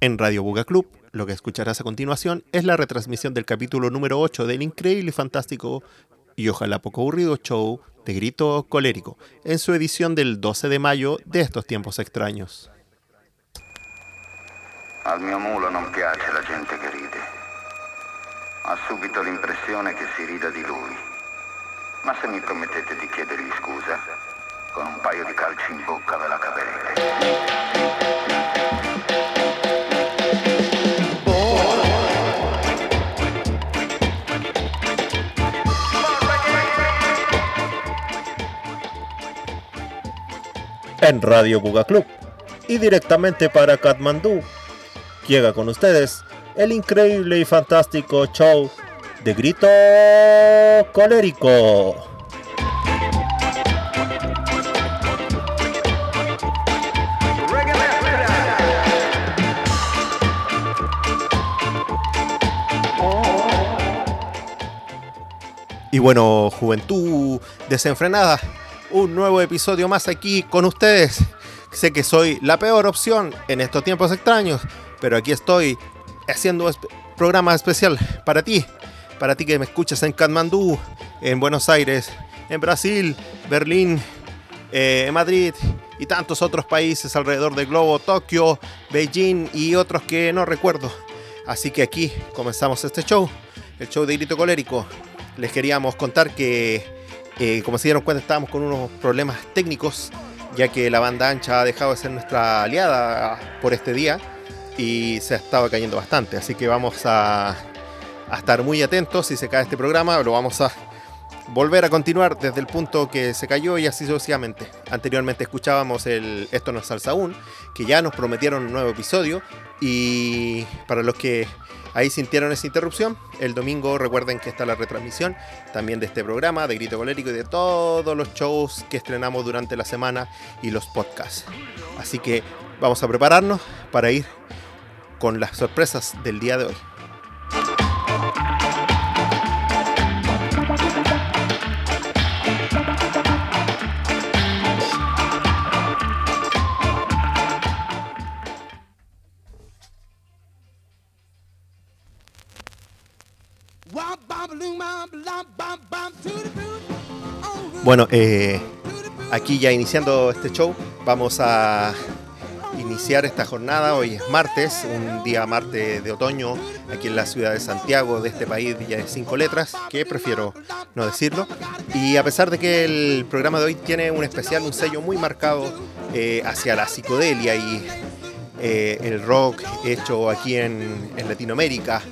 En Radio Buga Club, lo que escucharás a continuación es la retransmisión del capítulo número 8 del increíble y fantástico y ojalá poco aburrido show de Grito Colérico, en su edición del 12 de mayo de estos tiempos extraños. Al mio mulo non piace la gente che ride. Ha subito l'impressione che si rida di lui. Ma se mi promettete di chiedergli scusa, con un paio di calci in bocca ve la caverete. En Radio Buga Club y directamente para Katmandú, llega con ustedes el increíble y fantástico show de Grito Colérico. Y bueno, juventud desenfrenada, un nuevo episodio más aquí con ustedes. Sé que soy la peor opción en estos tiempos extraños, pero aquí estoy haciendo un programa especial para ti, para ti que me escuchas en Katmandú, en Buenos Aires, en Brasil, Berlín, eh, en Madrid y tantos otros países alrededor del globo, Tokio, Beijing y otros que no recuerdo. Así que aquí comenzamos este show, el show de Grito Colérico. Les queríamos contar que, eh, como se dieron cuenta, estábamos con unos problemas técnicos, ya que la banda ancha ha dejado de ser nuestra aliada por este día y se ha estado cayendo bastante. Así que vamos a, a estar muy atentos si se cae este programa, lo vamos a volver a continuar desde el punto que se cayó y así sucesivamente. Anteriormente escuchábamos el Esto no es salsa aún, que ya nos prometieron un nuevo episodio y para los que ahí sintieron esa interrupción, el domingo recuerden que está la retransmisión también de este programa, de Grito Colérico y de todos los shows que estrenamos durante la semana y los podcasts. Así que vamos a prepararnos para ir con las sorpresas del día de hoy. Bueno, eh, aquí ya iniciando este show, vamos a iniciar esta jornada. Hoy es martes, un día martes de otoño, aquí en la ciudad de Santiago, de este país ya de cinco letras, que prefiero no decirlo. Y a pesar de que el programa de hoy tiene un especial, un sello muy marcado eh, hacia la psicodelia y eh, el rock hecho aquí en, Latinoamérica,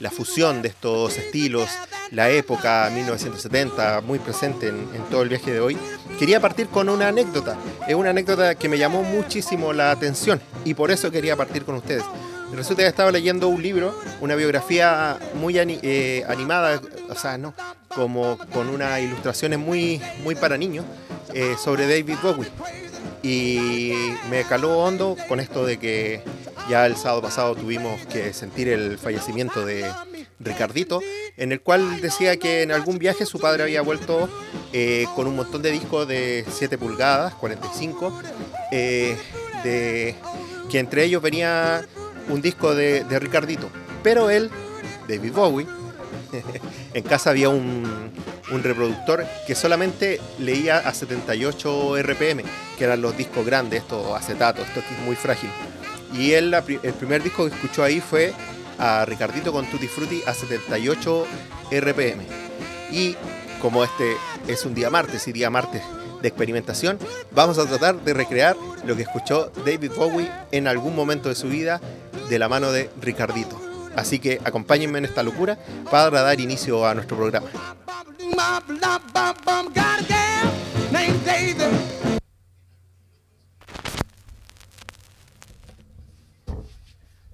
la fusión de estos estilos, la época 1970 muy presente en, todo el viaje de hoy, quería partir con una anécdota. Es una anécdota que me llamó muchísimo la atención y por eso quería partir con ustedes. Resulta que estaba leyendo un libro, una biografía muy eh, animada, o sea, no, como con unas ilustraciones muy, muy para niños eh, sobre David Bowie. Y me caló hondo con esto de que ya el sábado pasado tuvimos que sentir el fallecimiento de Ricardito, en el cual decía que en algún viaje su padre había vuelto eh, con un montón de discos de 7 pulgadas, 45, eh, de, que entre ellos venía un disco de, de Ricardito. Pero él, David Bowie, en casa había un, reproductor que solamente leía a 78 RPM, que eran los discos grandes, estos acetatos, esto es muy frágil. Y él, el primer disco que escuchó ahí fue a Ricardito con Tutti Frutti a 78 RPM. Y como este es un día martes y día martes de experimentación, vamos a tratar de recrear lo que escuchó David Bowie en algún momento de su vida de la mano de Ricardito. Así que acompáñenme en esta locura para dar inicio a nuestro programa.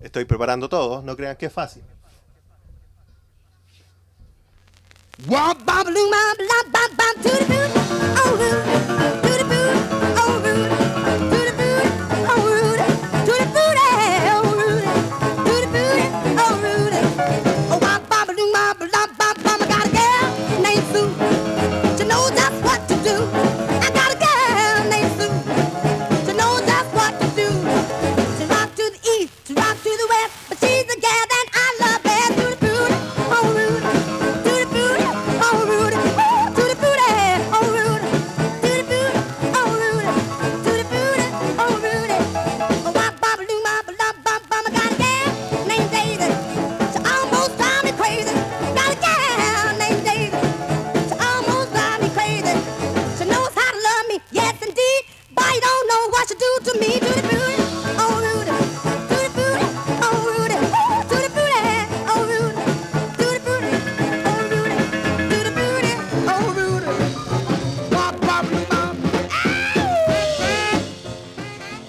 Estoy preparando todo, no crean que es fácil.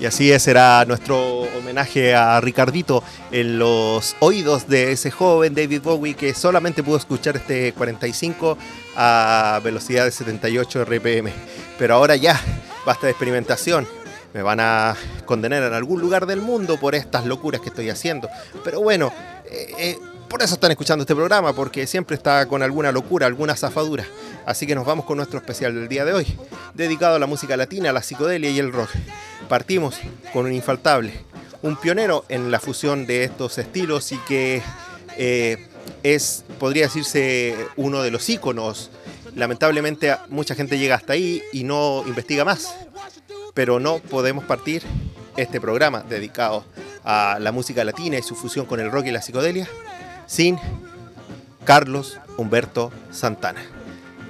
Así es, será nuestro homenaje a Ricardito en los oídos de ese joven David Bowie que solamente pudo escuchar este 45 a velocidad de 78 RPM. Pero ahora ya, basta de experimentación. Me van a condenar en algún lugar del mundo por estas locuras que estoy haciendo. Pero bueno, eh, eh, por eso están escuchando este programa, porque siempre está con alguna locura, alguna zafadura. Así que nos vamos con nuestro especial del día de hoy, dedicado a la música latina, la psicodelia y el rock. Partimos con un infaltable, un pionero en la fusión de estos estilos y que eh, es, podría decirse, uno de los íconos. Lamentablemente mucha gente llega hasta ahí y no investiga más, pero no podemos partir este programa dedicado a la música latina y su fusión con el rock y la psicodelia sin Carlos Humberto Santana.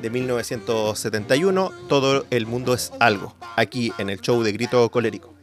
De 1971, Todo el mundo es algo, aquí en el show de Grito Colérico.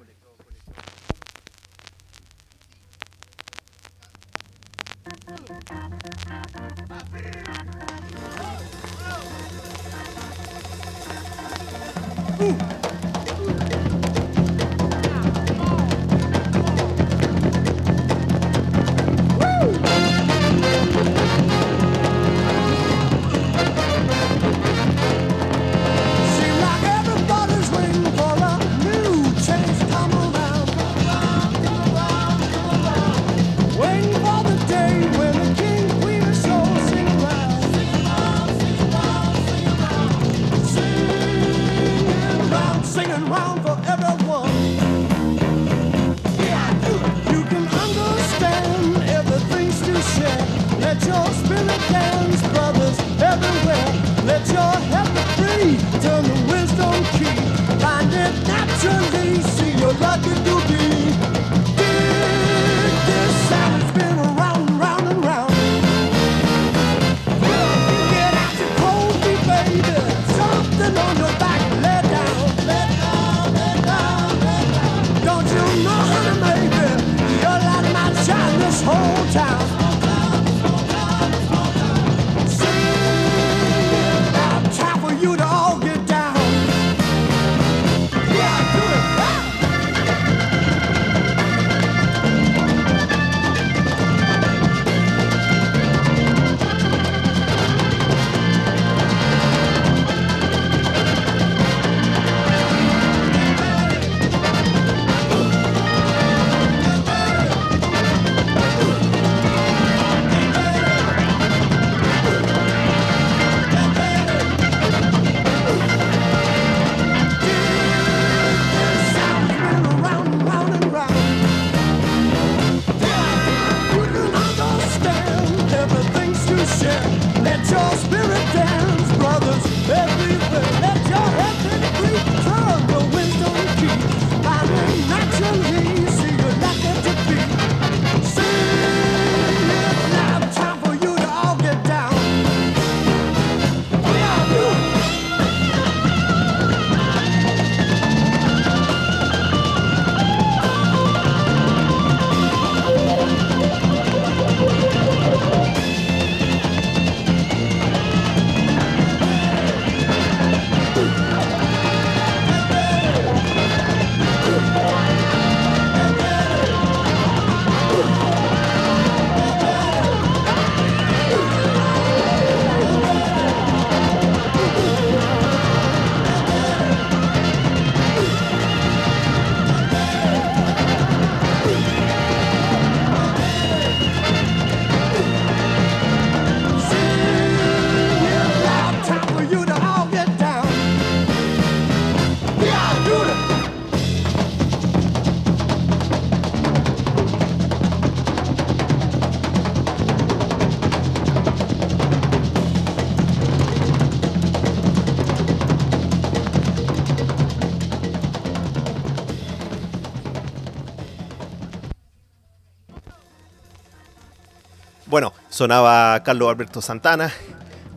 Sonaba Carlos Alberto Santana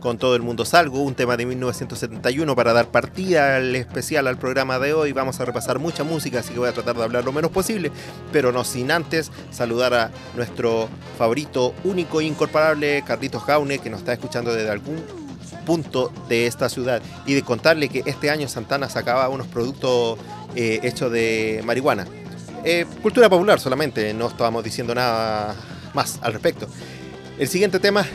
con Todo el Mundo Salgo, un tema de 1971 para dar partida al especial al programa de hoy. Vamos a repasar mucha música, así que voy a tratar de hablar lo menos posible, pero no sin antes saludar a nuestro favorito único e incomparable, Carlitos Jaune, que nos está escuchando desde algún punto de esta ciudad y de contarle que este año Santana sacaba unos productos eh, hechos de marihuana Eh, cultura popular solamente, no estábamos diciendo nada más al respecto. El siguiente tema,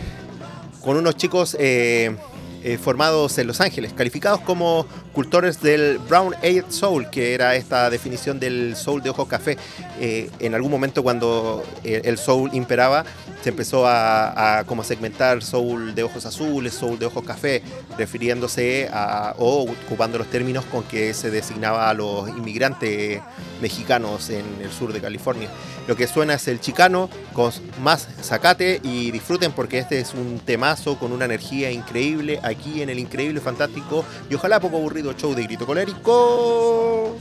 con unos chicos eh, eh, formados en Los Ángeles, calificados como cultores del Brown Eyed Soul, que era esta definición del soul de ojo café. Eh, en algún momento cuando el soul imperaba, se empezó a, como segmentar soul de ojos azules, soul de ojos café, refiriéndose a, o ocupando los términos con que se designaba a los inmigrantes mexicanos en el sur de California. Lo que suena es el chicano con más zacate y disfruten porque este es un temazo con una energía increíble aquí en el increíble, fantástico y ojalá poco aburrido show de Grito Colérico.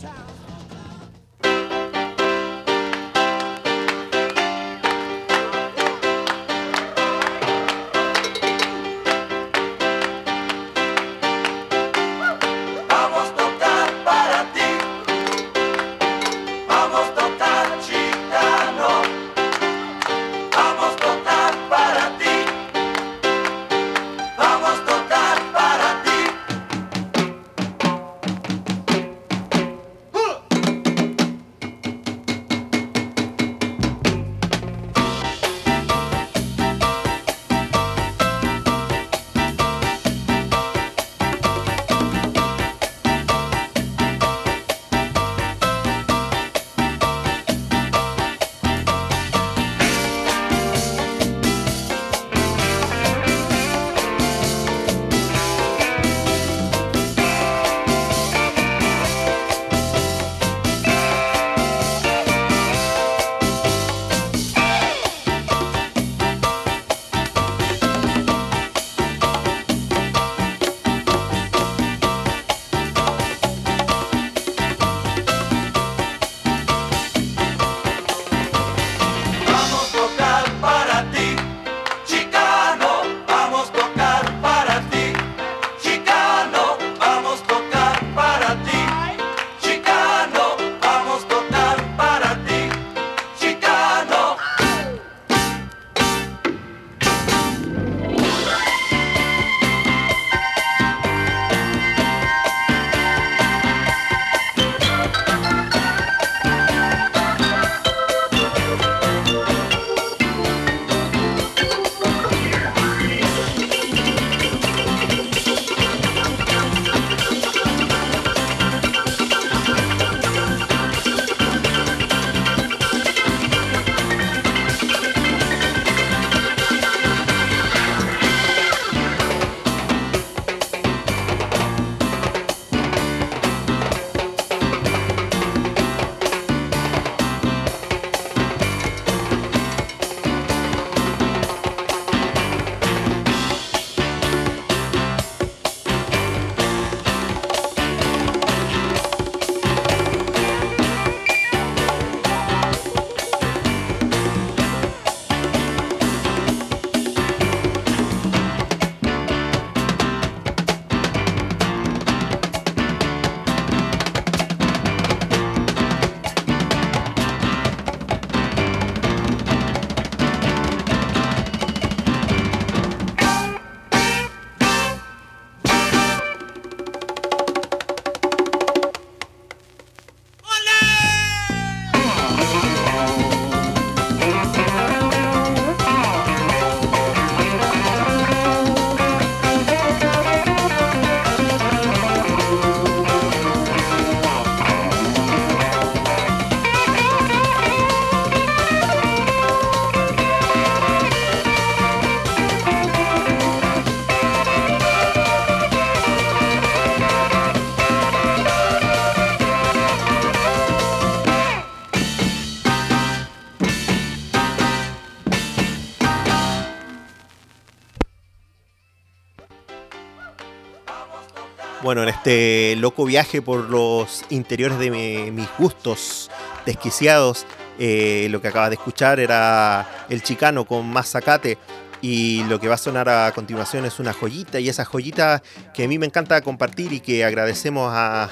Bueno, en este loco viaje por los interiores de mis gustos desquiciados, eh, lo que acabas de escuchar era El Chicano con más zacate. Y lo que va a sonar a continuación es una joyita, y esa joyita que a mí me encanta compartir y que agradecemos a,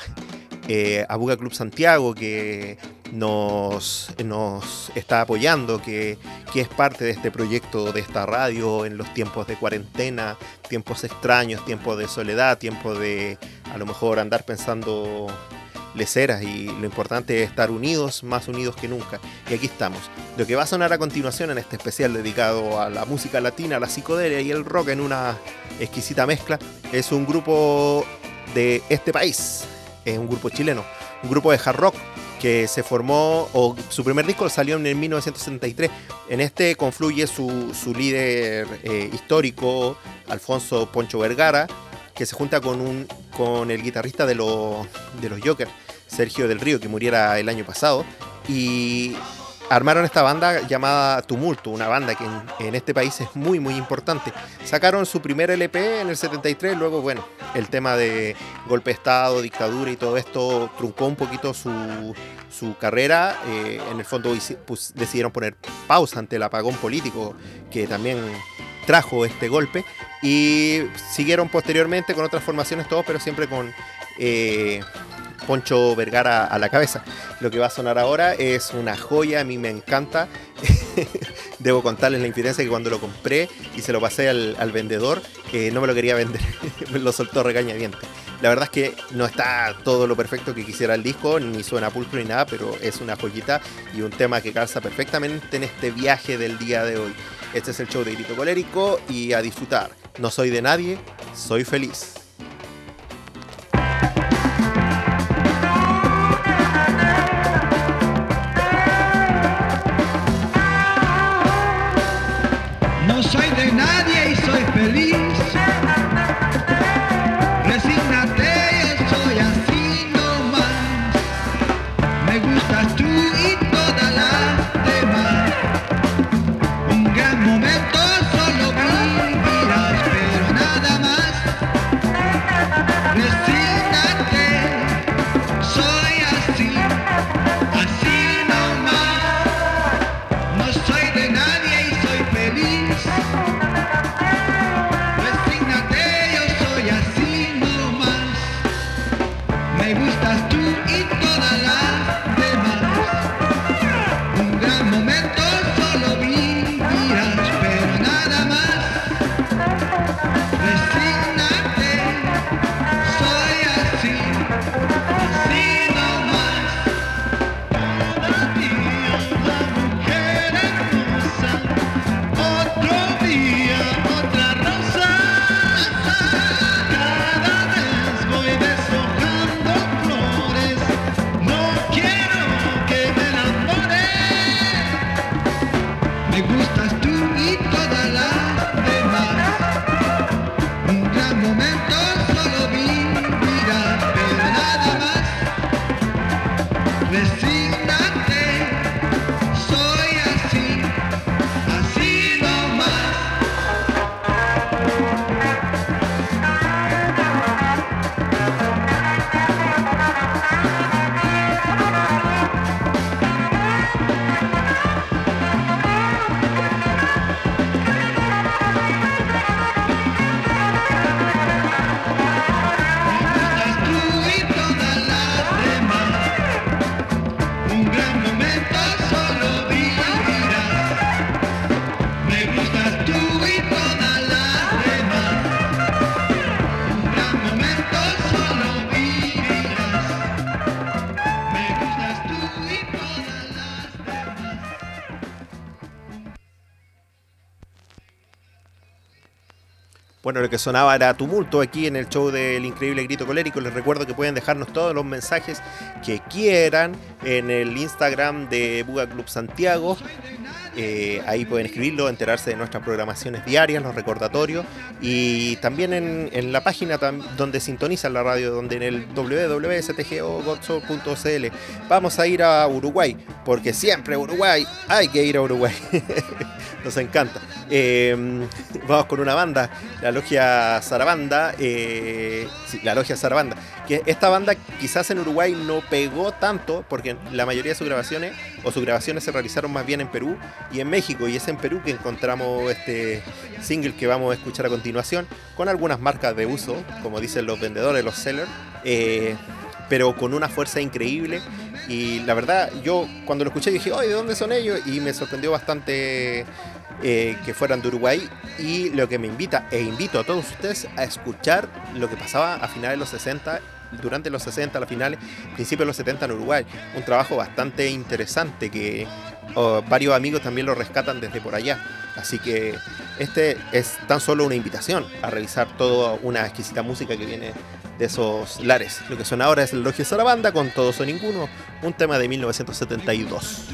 eh, a Buga Club Santiago, que nos, está apoyando, que, es parte de este proyecto, de esta radio en los tiempos de cuarentena, tiempos extraños, tiempos de soledad, tiempos de a lo mejor andar pensando leceras y lo importante es estar unidos, más unidos que nunca. Y aquí estamos. Lo que va a sonar a continuación en este especial dedicado a la música latina, la psicodelia y el rock en una exquisita mezcla es un grupo de este país, es un grupo chileno, un grupo de hard rock que se formó, o su primer disco salió en el 1963. En este confluye su, líder eh, histórico, Alfonso Poncho Vergara, que se junta con, un, con el guitarrista de, de los Jokers, Sergio del Río, que muriera el año pasado. Y armaron esta banda llamada Tumulto, una banda que en, este país es muy muy importante. Sacaron su primer LP en el 73, luego bueno, el tema de golpe de Estado, dictadura y todo esto truncó un poquito su, carrera. Eh, en el fondo pues, decidieron poner pausa ante el apagón político que también trajo este golpe y siguieron posteriormente con otras formaciones todos, pero siempre con... Eh, Poncho Vergara a la cabeza. Lo que va a sonar ahora es una joya, a mí me encanta. Debo contarles la infidencia que cuando lo compré y se lo pasé al, vendedor, eh, no me lo quería vender, me lo soltó regañadiente. La verdad es que no está todo lo perfecto que quisiera el disco, ni suena pulcro ni nada, pero es una joyita y un tema que calza perfectamente en este viaje del día de hoy. Este es el show de Grito Colérico y a disfrutar. No soy de nadie, soy feliz. Bueno, lo que sonaba era tumulto aquí en el show del increíble grito colérico. Les recuerdo que pueden dejarnos todos los mensajes que quieran en el Instagram de Buga Club Santiago. Eh, ahí pueden escribirlo, enterarse de nuestras programaciones diarias, los recordatorios y también en, la página donde sintonizan la radio, donde en el www.stgogodsol.cl vamos a ir a Uruguay, porque siempre Uruguay, hay que ir a Uruguay. Nos encanta. Em, vamos con una banda, la Logia Zarabanda. Eh, la Logia Zarabanda. Que esta banda quizás en Uruguay no pegó tanto, porque la mayoría de sus grabaciones, o sus grabaciones se realizaron más bien en Perú y en México. Y es en Perú que encontramos este single que vamos a escuchar a continuación, con algunas marcas de uso, como dicen los vendedores, los sellers. Eh, pero con una fuerza increíble. Y la verdad, yo cuando lo escuché dije, oye, ¿de dónde son ellos? Y me sorprendió bastante eh, que fueran de Uruguay. Y lo que me invita, e invito a todos ustedes a escuchar lo que pasaba a finales de los 60 durante los 60, la finales, principios de los 70 en Uruguay. Un trabajo bastante interesante que oh, varios amigos también lo rescatan desde por allá. Así que este es tan solo una invitación a revisar toda una exquisita música que viene de esos lares. Lo que suena ahora es el Logio Sarabanda con Todos o Ninguno, un tema de 1972.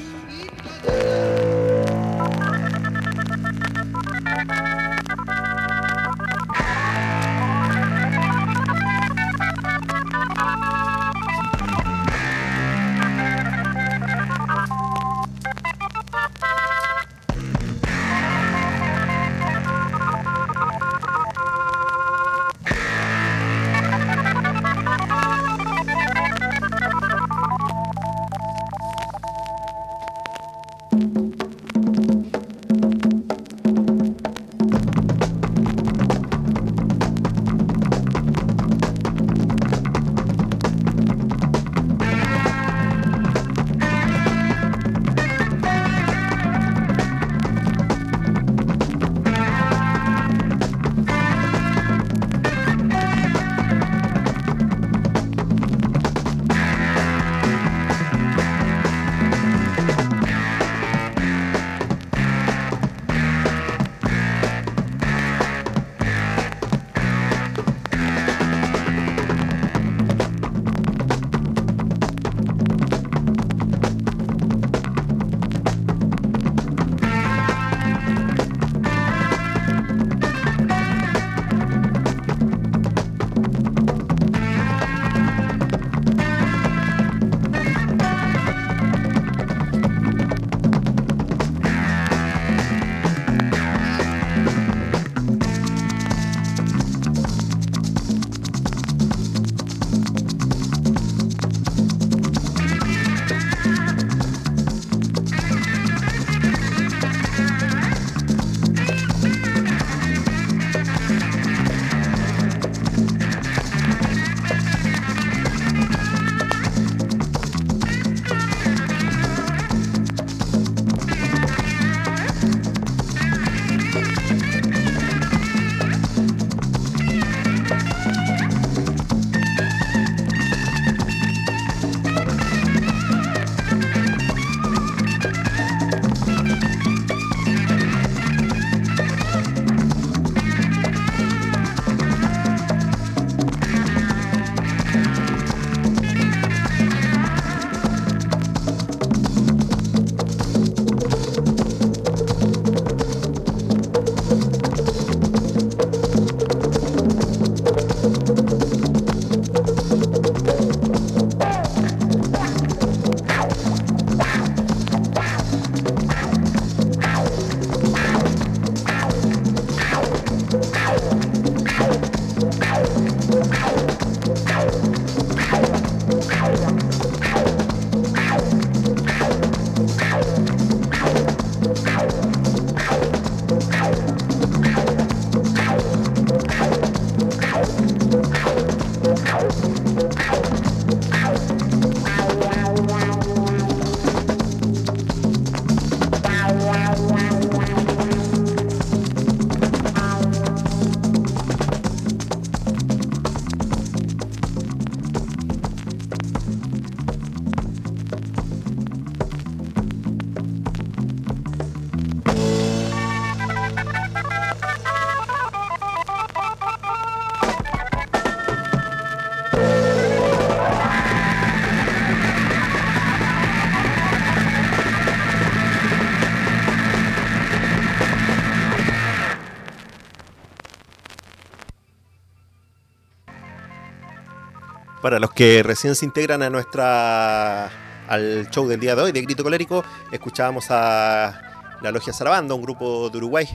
Para los que recién se integran a nuestra al show del día de hoy de Grito Colérico, escuchábamos a la Logia Sarabanda, un grupo de Uruguay.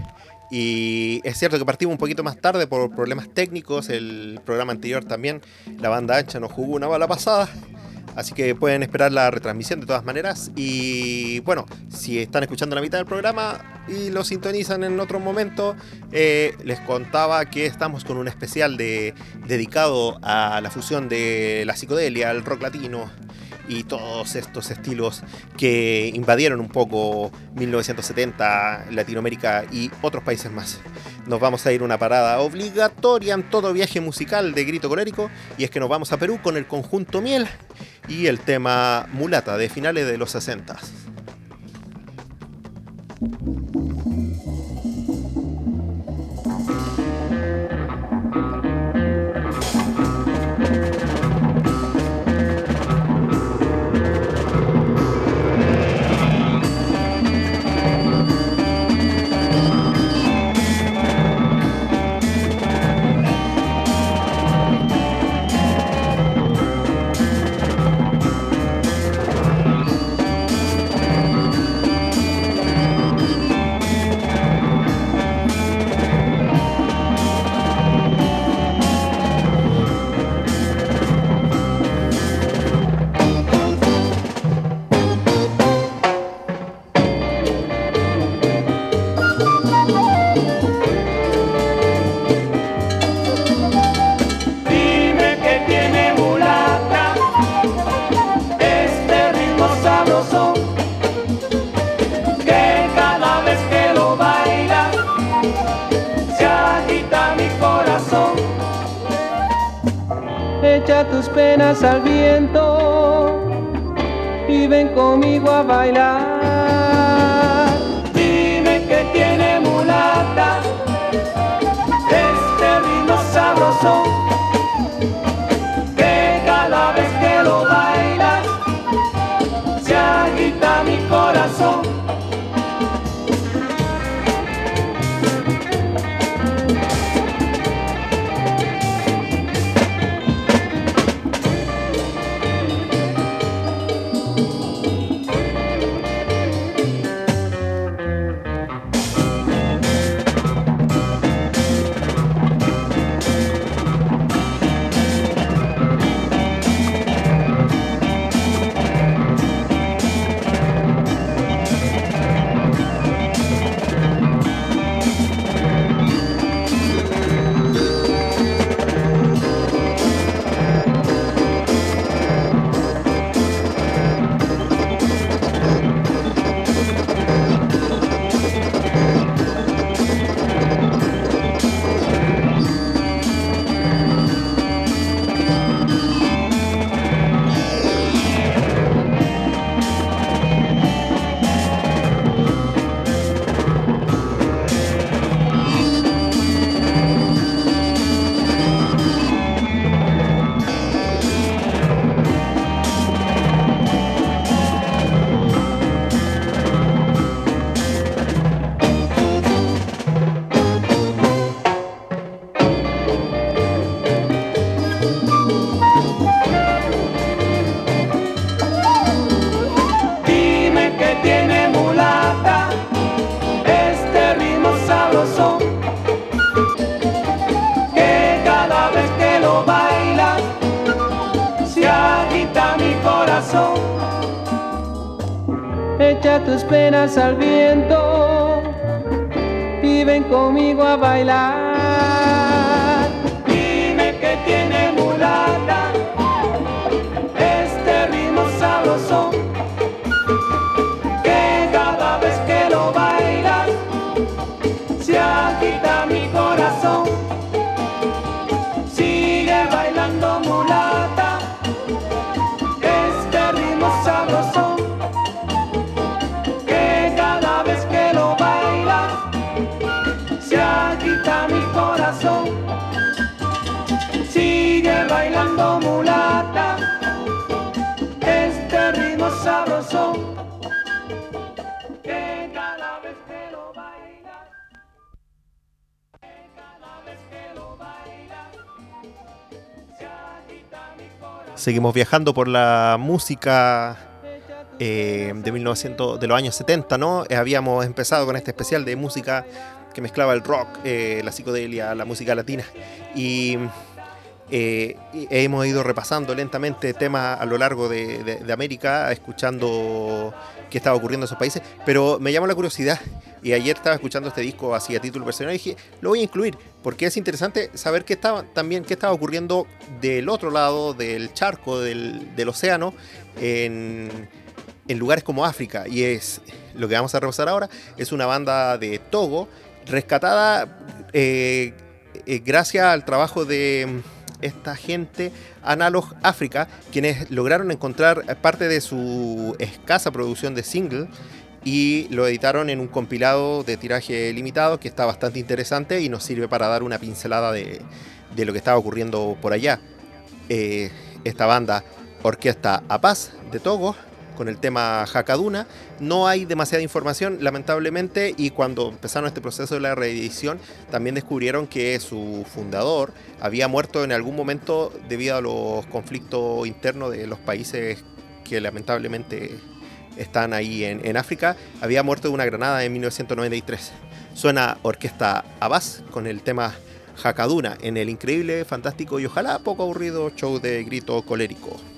Y es cierto que partimos un poquito más tarde por problemas técnicos. El programa anterior también, la banda ancha nos jugó una bala pasada. Así que pueden esperar la retransmisión de todas maneras. Y bueno, si están escuchando la mitad del programa y lo sintonizan en otro momento, eh, les contaba que estamos con un especial de, dedicado a la fusión de la psicodelia, el rock latino y todos estos estilos que invadieron un poco 1970, Latinoamérica y otros países más. Nos vamos a ir una parada obligatoria en todo viaje musical de Grito Colérico y es que nos vamos a Perú con el conjunto Miel y el tema Mulata de finales de los 60. Tus penas al viento y ven conmigo a bailar. Seguimos viajando por la música eh, de 1900, de los años 70, ¿no? Eh, habíamos empezado con este especial de música que mezclaba el rock, eh, la psicodelia, la música latina. Y, hemos ido repasando lentamente temas a lo largo de, América, escuchando qué estaba ocurriendo en esos países. Pero me llama la curiosidad, Y ayer estaba escuchando este disco así a título personal y dije, lo voy a incluir, porque es interesante saber qué estaba, también qué estaba ocurriendo del otro lado del charco, del, océano, en, en lugares como África. Y es lo que vamos a repasar ahora, es una banda de Togo, rescatada eh, eh, gracias al trabajo de esta gente Analog África, quienes lograron encontrar parte de su escasa producción de single y lo editaron en un compilado de tiraje limitado que está bastante interesante y nos sirve para dar una pincelada de, de lo que estaba ocurriendo por allá. Eh, esta banda Orquesta A Paz de Togo con el tema Hakaduna. No hay demasiada información, lamentablemente, y cuando empezaron este proceso de la reedición, también descubrieron que su fundador había muerto en algún momento debido a los conflictos internos de los países que lamentablemente están ahí en, África. Había muerto de una granada en 1993. Suena Orquesta Abbas con el tema Hakaduna en el increíble, fantástico y ojalá poco aburrido show de grito colérico.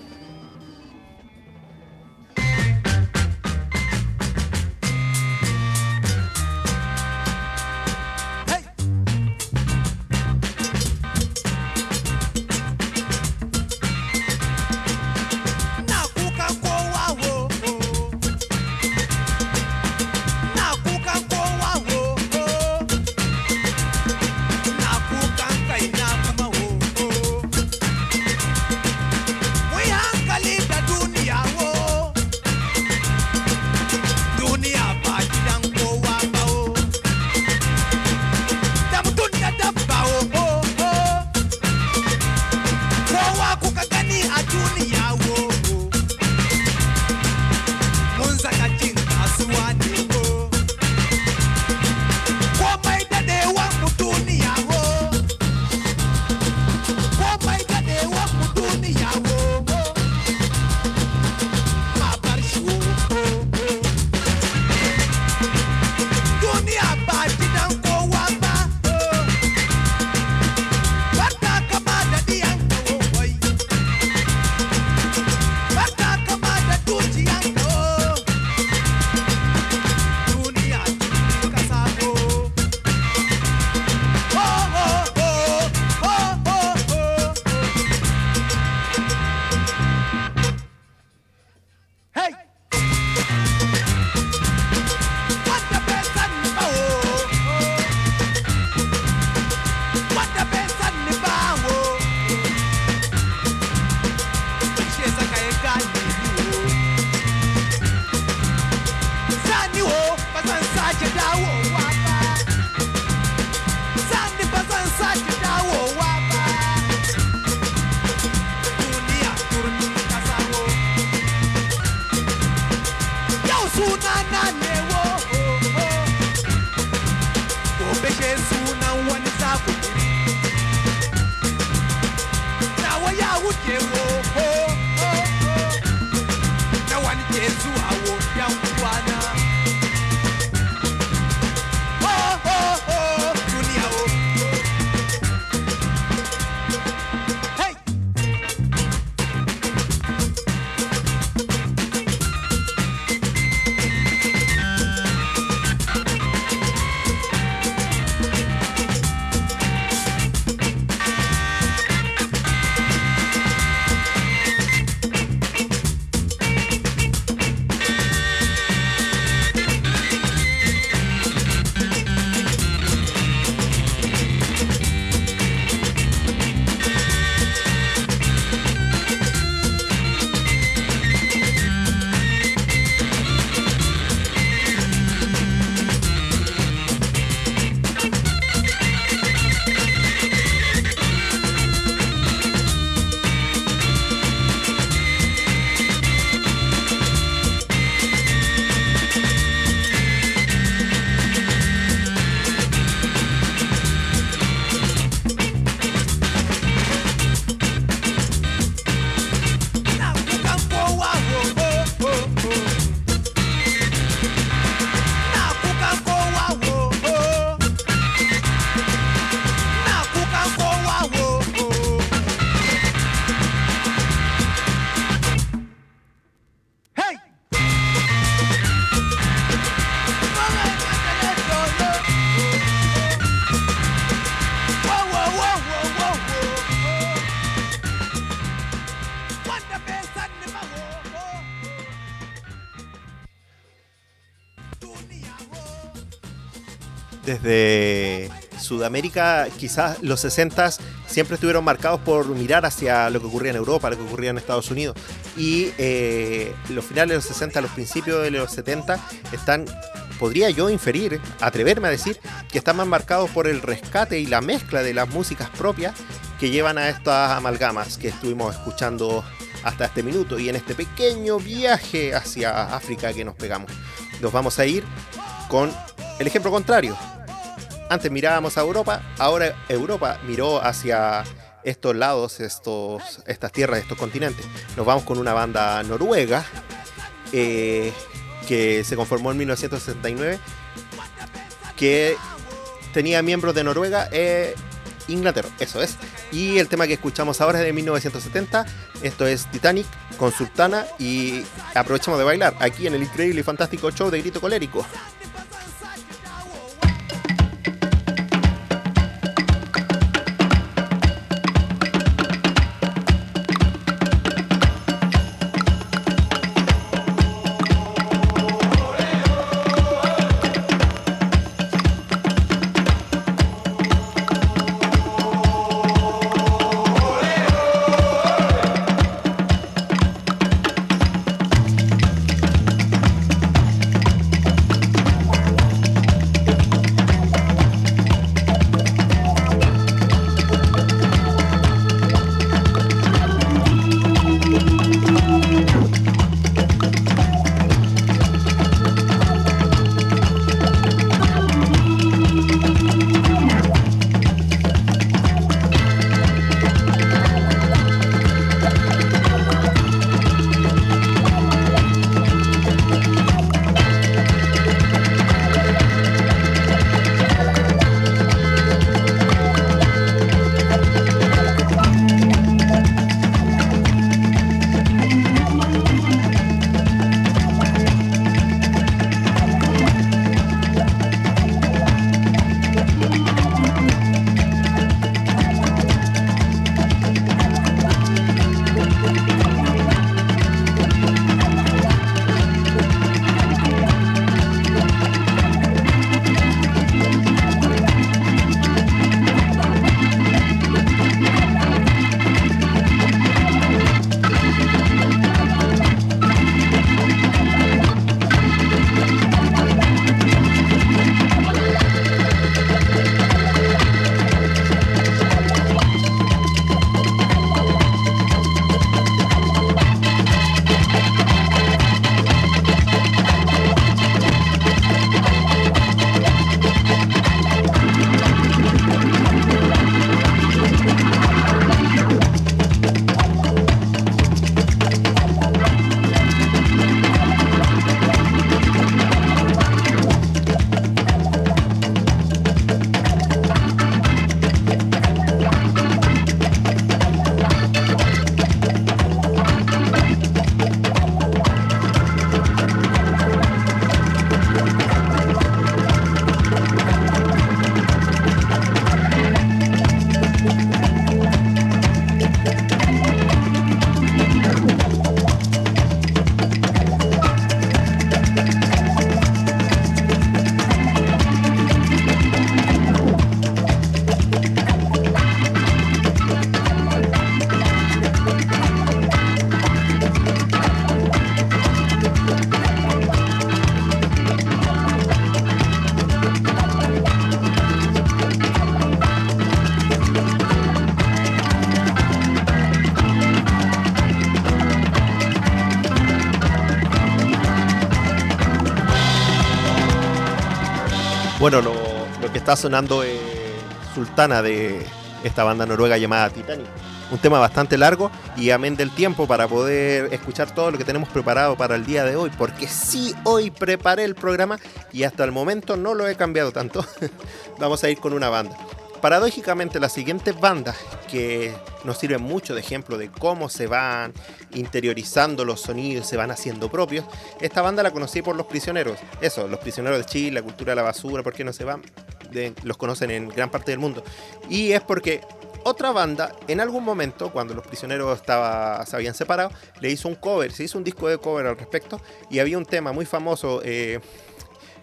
Desde Sudamérica, quizás los 60 siempre estuvieron marcados por mirar hacia lo que ocurría en Europa, lo que ocurría en Estados Unidos. Y eh, los finales de los 60, los principios de los 70 están, podría yo inferir, atreverme a decir, que están más marcados por el rescate y la mezcla de las músicas propias que llevan a estas amalgamas que estuvimos escuchando hasta este minuto y en este pequeño viaje hacia África que nos pegamos. Nos vamos a ir con el ejemplo contrario. Antes mirábamos a Europa, ahora Europa miró hacia estos lados, estos, estas tierras, estos continentes. Nos vamos con una banda noruega eh, que se conformó en 1969, que tenía miembros de Noruega e Inglaterra, eso es. Y el tema que escuchamos ahora es de 1970, esto es Titanic con Sultana y aprovechamos de bailar aquí en el increíble y fantástico show de Grito Colérico. Está sonando es Sultana de esta banda noruega llamada Titanic. Un tema bastante largo y amén del tiempo para poder escuchar todo lo que tenemos preparado para el día de hoy. Porque sí, hoy preparé el programa y hasta el momento no lo he cambiado tanto. Vamos a ir con una banda. Paradójicamente, las siguientes bandas que nos sirven mucho de ejemplo de cómo se van interiorizando los sonidos, se van haciendo propios. Esta banda la conocí por Los Prisioneros. Eso, Los Prisioneros de Chile, la cultura de la basura, ¿por qué no se van? De- los conocen en gran parte del mundo. Y es porque otra banda, en algún momento, cuando los prisioneros estaba, se habían separado, le hizo un cover, se hizo un disco de cover al respecto y había un tema muy famoso eh,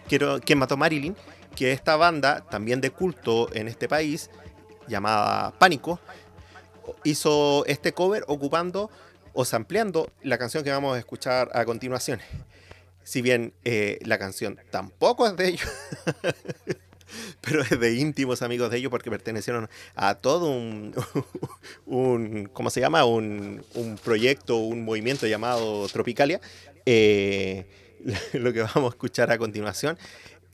quiero, ¿Quién mató Marilyn? Que esta banda, también de culto en este país, llamada Pánico, hizo este cover ocupando o sampleando la canción que vamos a escuchar a continuación. Si bien eh, la canción tampoco es de ellos, pero de íntimos amigos de ellos porque pertenecieron a todo un, ¿cómo se llama? Un, un proyecto, un movimiento llamado Tropicalia. Eh, lo que vamos a escuchar a continuación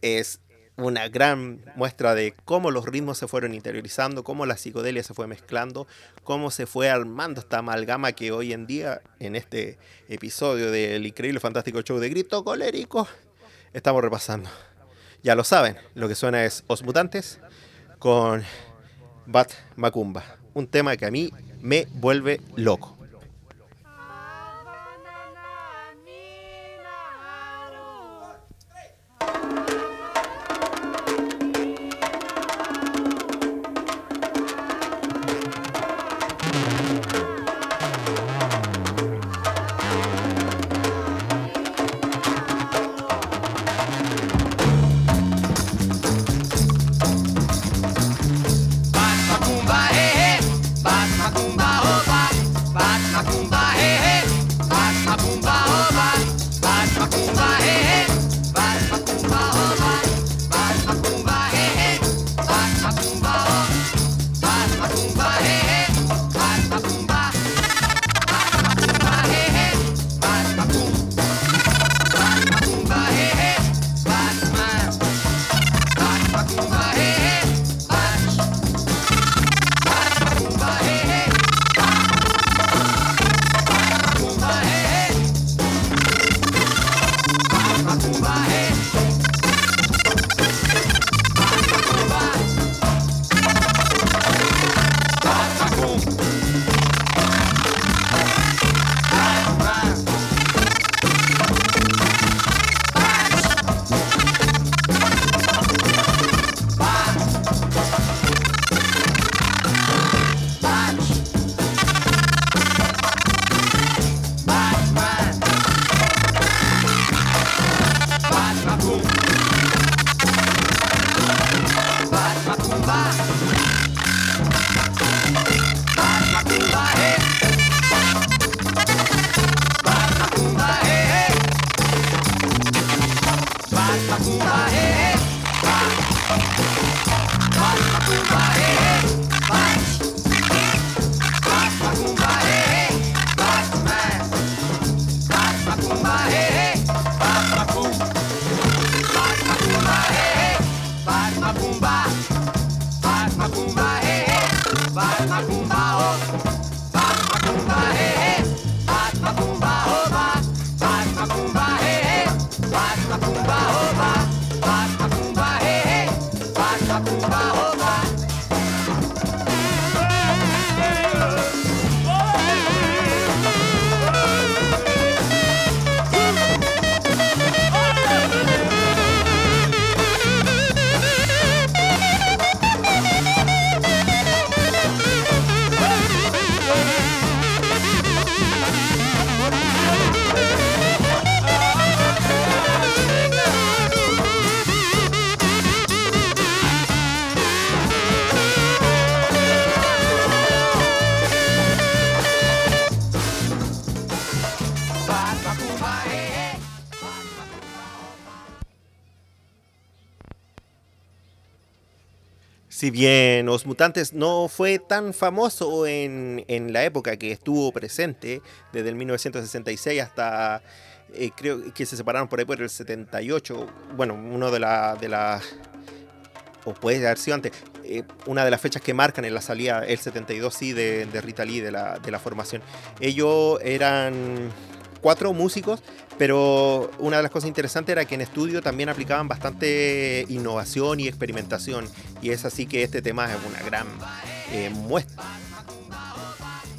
es una gran muestra de cómo los ritmos se fueron interiorizando, cómo la psicodelia se fue mezclando, cómo se fue armando esta amalgama que hoy en día, en este episodio del increíble fantástico show de Grito Colérico, estamos repasando. Ya lo saben, lo que suena es Os Mutantes con Bat Macumba, un tema que a mí me vuelve loco. Bien Los Mutantes no fue tan famoso en, en la época que estuvo presente, desde el 1966 hasta eh, creo que se separaron por ahí por el 78, bueno, uno de las de la, o puede haber sido antes, eh, una de las fechas que marcan en la salida, el 72 sí, de, de Rita Lee, de la, de la formación. Ellos eran cuatro músicos, pero una de las cosas interesantes era que en estudio también aplicaban bastante innovación y experimentación, y es así que este tema es una gran eh, muestra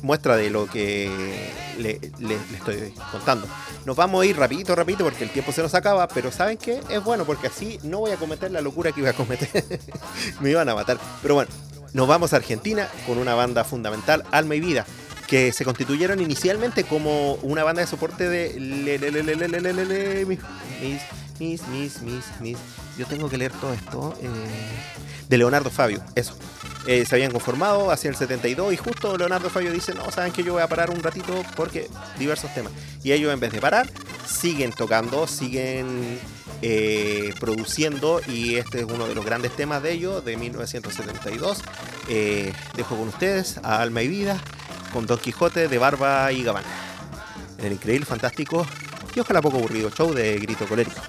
muestra de lo que le, le- le estoy contando. Nos vamos a ir rapidito, rapidito, porque el tiempo se nos acaba, pero ¿saben qué? Es bueno, porque así no voy a cometer la locura que iba a cometer. Me iban a matar. Pero bueno, nos vamos a Argentina con una banda fundamental, Alma y Vida, que se constituyeron inicialmente como una banda de soporte de mis mis mis mis mis yo tengo que leer todo esto eh, de Leonardo Fabio eso. Eh, se habían conformado hacia el 72 y justo Leonardo Fabio dice no saben que yo voy a parar un ratito porque diversos temas y ellos en vez de parar siguen tocando siguen eh, produciendo y este es uno de los grandes temas de ellos de 1972 dejo con ustedes a Alma y Vida con Don Quijote de Barba y Gabán. El increíble, fantástico y ojalá poco aburrido show de Grito Colérico.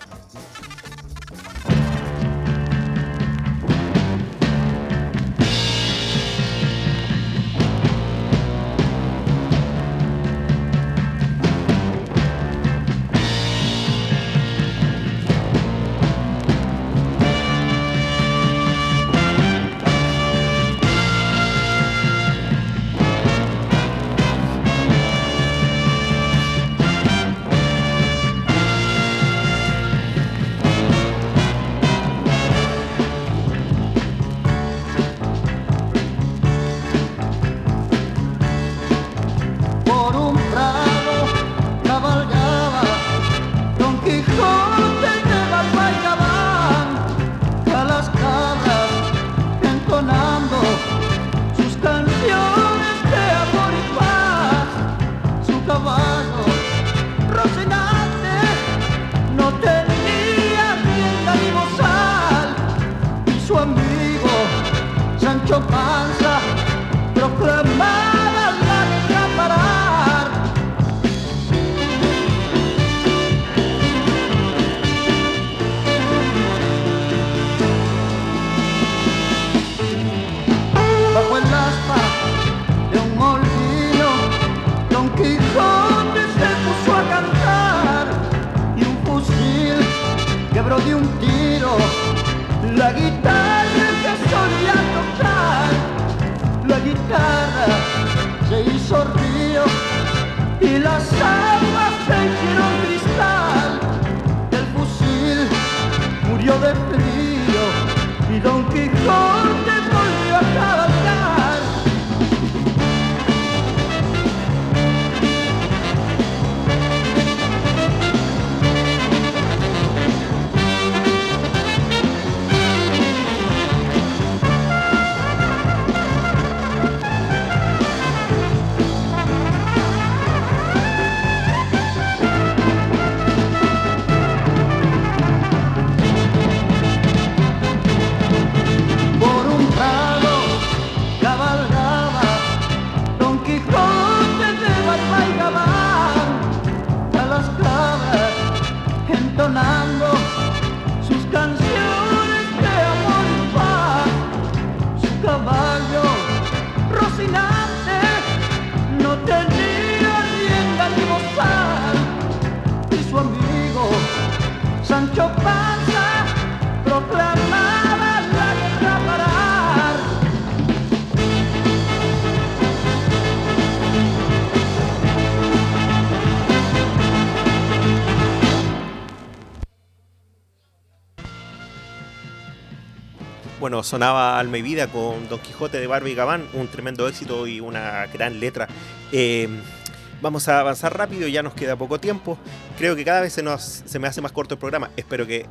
Bueno, sonaba Alma y Vida con Don Quijote de Barba y Gabán, un tremendo éxito y una gran letra. Eh, vamos a avanzar rápido, ya nos queda poco tiempo. Creo que cada vez se, nos, me hace más corto el programa. Espero que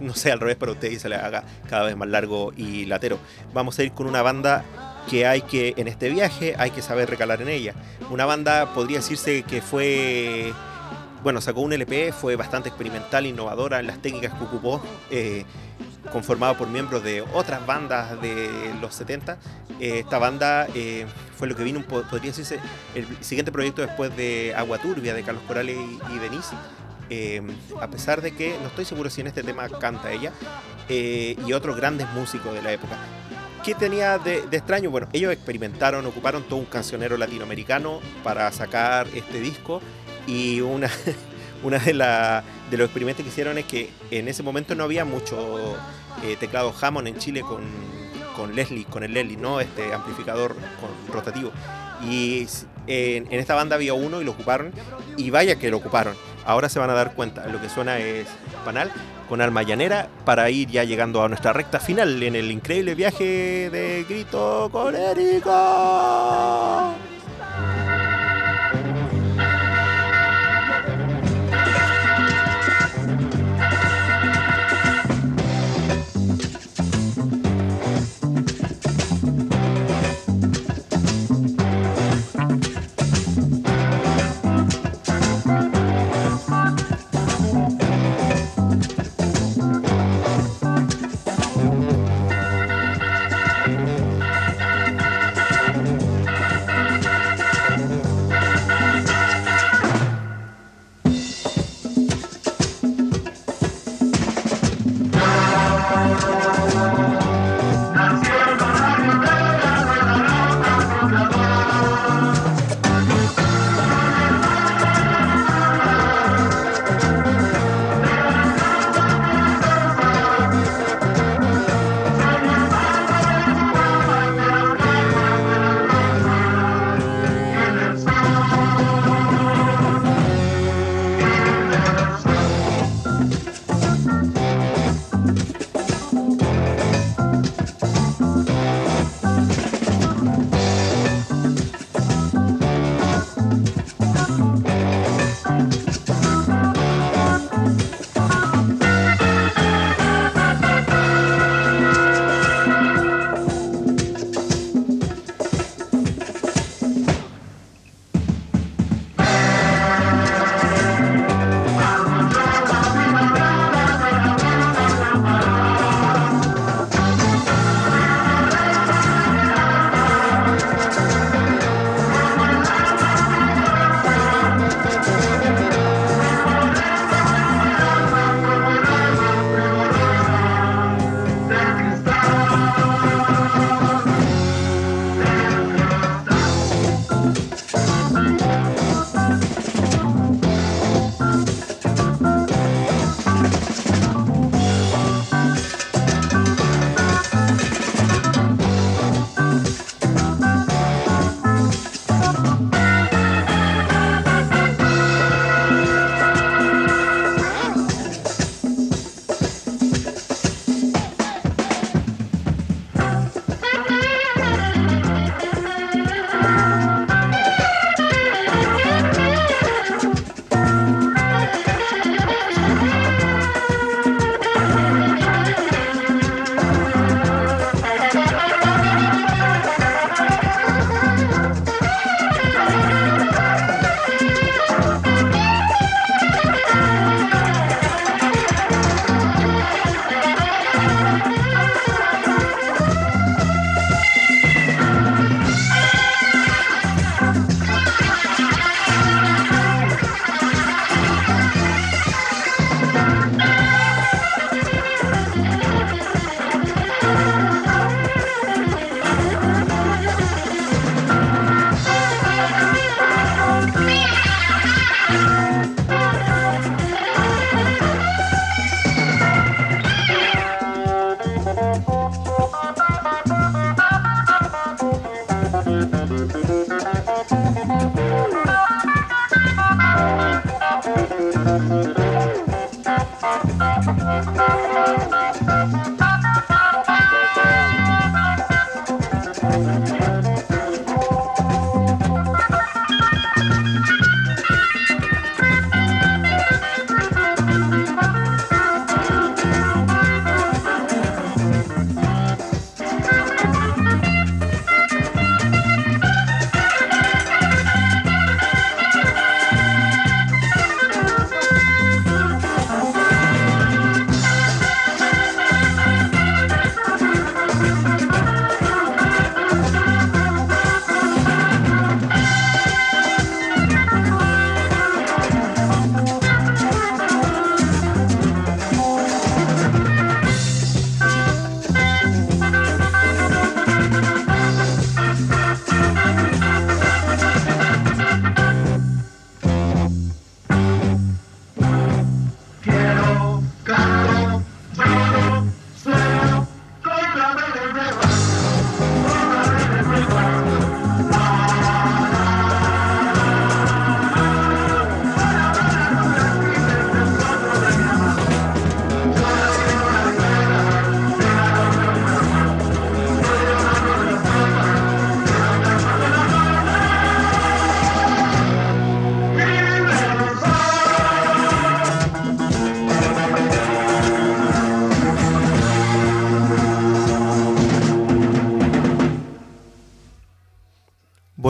no sea al revés para ustedes y se le haga cada vez más largo y latero. Vamos a ir con una banda que hay que, en este viaje, hay que saber recalar en ella. Una banda podría decirse que fue bueno, sacó un LP, fue bastante experimental, innovadora en las técnicas que ocupó, eh, conformado por miembros de otras bandas de los 70. Eh, esta banda eh, fue lo que vino, podría decirse, el siguiente proyecto después de Agua Turbia, de Carlos Corales y, Denise. Eh, a pesar de que no estoy seguro si en este tema canta ella, y otros grandes músicos de la época. ¿Qué tenía de, de extraño? Bueno, ellos experimentaron, ocuparon todo un cancionero latinoamericano para sacar este disco y una, una de, de los experimentos que hicieron es que en ese momento no había mucho eh, teclado Hammond en Chile con, con Leslie, con el Leslie, ¿no? Este amplificador con- rotativo. Y en esta banda había uno y lo ocuparon, y vaya que lo ocuparon. Ahora se van a dar cuenta, lo que suena es Panal con Alma Llanera para ir ya llegando a nuestra recta final en el increíble viaje de Grito Colérico.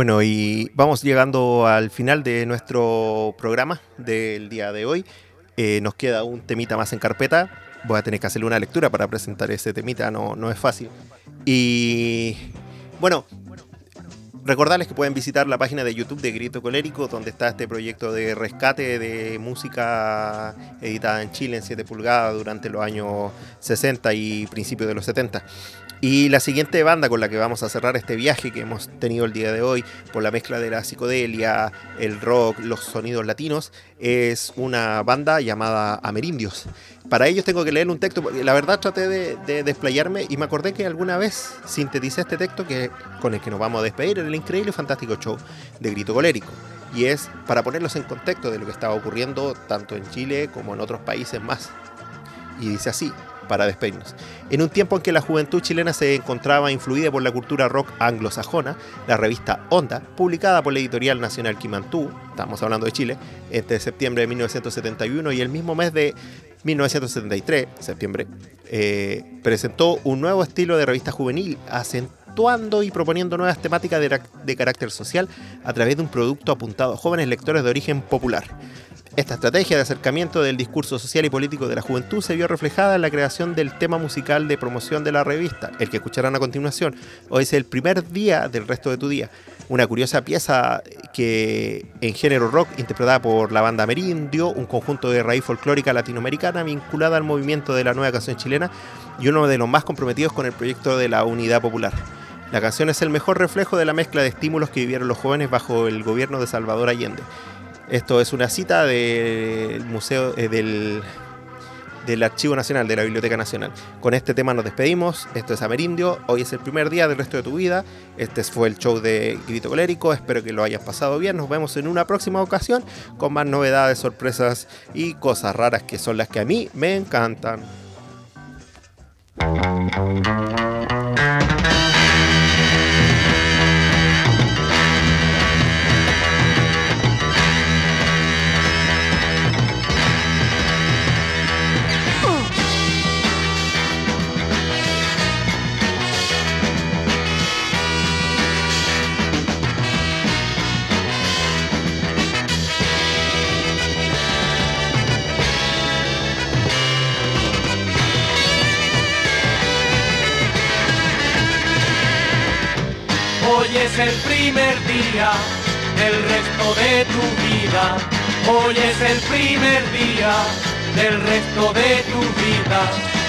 Bueno, y vamos llegando al final de nuestro programa del día de hoy. Eh, nos queda un temita más en carpeta. Voy a tener que hacerle una lectura para presentar ese temita, no, no es fácil. Y bueno, recordarles que pueden visitar la página de YouTube de Grito Colérico, donde está este proyecto de rescate de música editada en Chile en 7 pulgadas durante los años 60 y principios de los 70. Y la siguiente banda con la que vamos a cerrar este viaje que hemos tenido el día de hoy, por la mezcla de la psicodelia, el rock, los sonidos latinos, es una banda llamada Amerindios. Para ellos tengo que leer un texto, porque la verdad traté de, de desplayarme y me acordé que alguna vez sinteticé este texto que, con el que nos vamos a despedir en el increíble y fantástico show de Grito Colérico. Y es para ponerlos en contexto de lo que estaba ocurriendo tanto en Chile como en otros países más. Y dice así, para. En un tiempo en que la juventud chilena se encontraba influida por la cultura rock anglosajona, la revista Onda, publicada por la editorial nacional Kimantú, estamos hablando de Chile, entre septiembre de 1971 y el mismo mes de 1973, septiembre, eh, presentó un nuevo estilo de revista juvenil, acentuando y proponiendo nuevas temáticas de, de carácter social a través de un producto apuntado a jóvenes lectores de origen popular. Esta estrategia de acercamiento del discurso social y político de la juventud se vio reflejada en la creación del tema musical de promoción de la revista, el que escucharán a continuación. Hoy es el primer día del resto de tu día. Una curiosa pieza que en género rock interpretada por la banda Merindio, un conjunto de raíz folclórica latinoamericana vinculada al movimiento de la nueva canción chilena y uno de los más comprometidos con el proyecto de la unidad popular. La canción es el mejor reflejo de la mezcla de estímulos que vivieron los jóvenes bajo el gobierno de Salvador Allende. Esto es una cita del Museo eh, del, del Archivo Nacional, de la Biblioteca Nacional. Con este tema nos despedimos. Esto es Amerindio. Hoy es el primer día del resto de tu vida. Este fue el show de Grito Colérico. Espero que lo hayas pasado bien. Nos vemos en una próxima ocasión con más novedades, sorpresas y cosas raras que son las que a mí me encantan. Hoy es el primer día del resto de tu vida. Hoy es el primer día del resto de tu vida.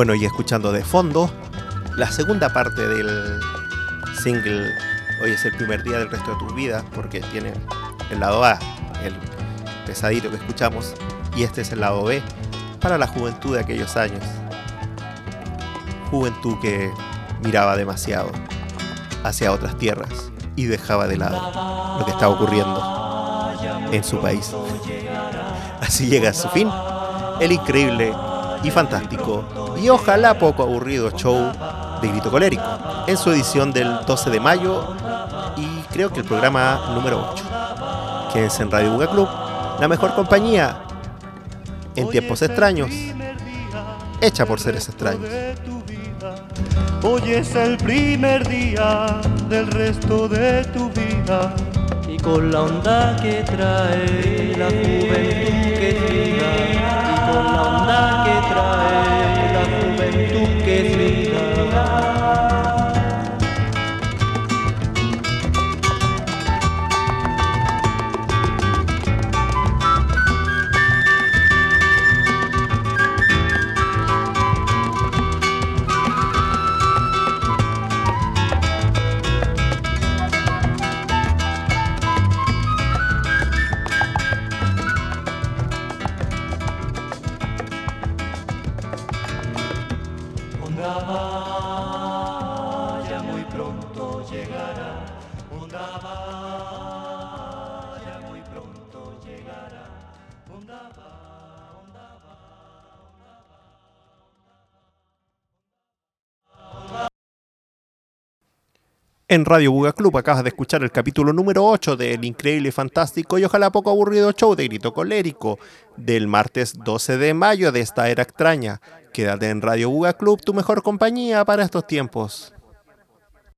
Bueno, y escuchando de fondo la segunda parte del single Hoy es el primer día del resto de tus vidas, porque tiene el lado A, el pesadito que escuchamos, y este es el lado B, para la juventud de aquellos años. Juventud que miraba demasiado hacia otras tierras y dejaba de lado lo que estaba ocurriendo en su país. Así llega a su fin el increíble y fantástico y ojalá poco aburrido show de Grito Colérico en su edición del 12 de mayo y creo que el programa número 8. Quédense en Radio Buga Club, la mejor compañía en tiempos extraños, hecha por seres extraños. Hoy es el primer día del resto de tu vida y con la onda que trae la juventud En Radio Buga Club acabas de escuchar el capítulo número 8 del increíble, fantástico y ojalá poco aburrido show de Grito Colérico del martes 12 de mayo de esta era extraña. Quédate en Radio Buga Club, tu mejor compañía para estos tiempos.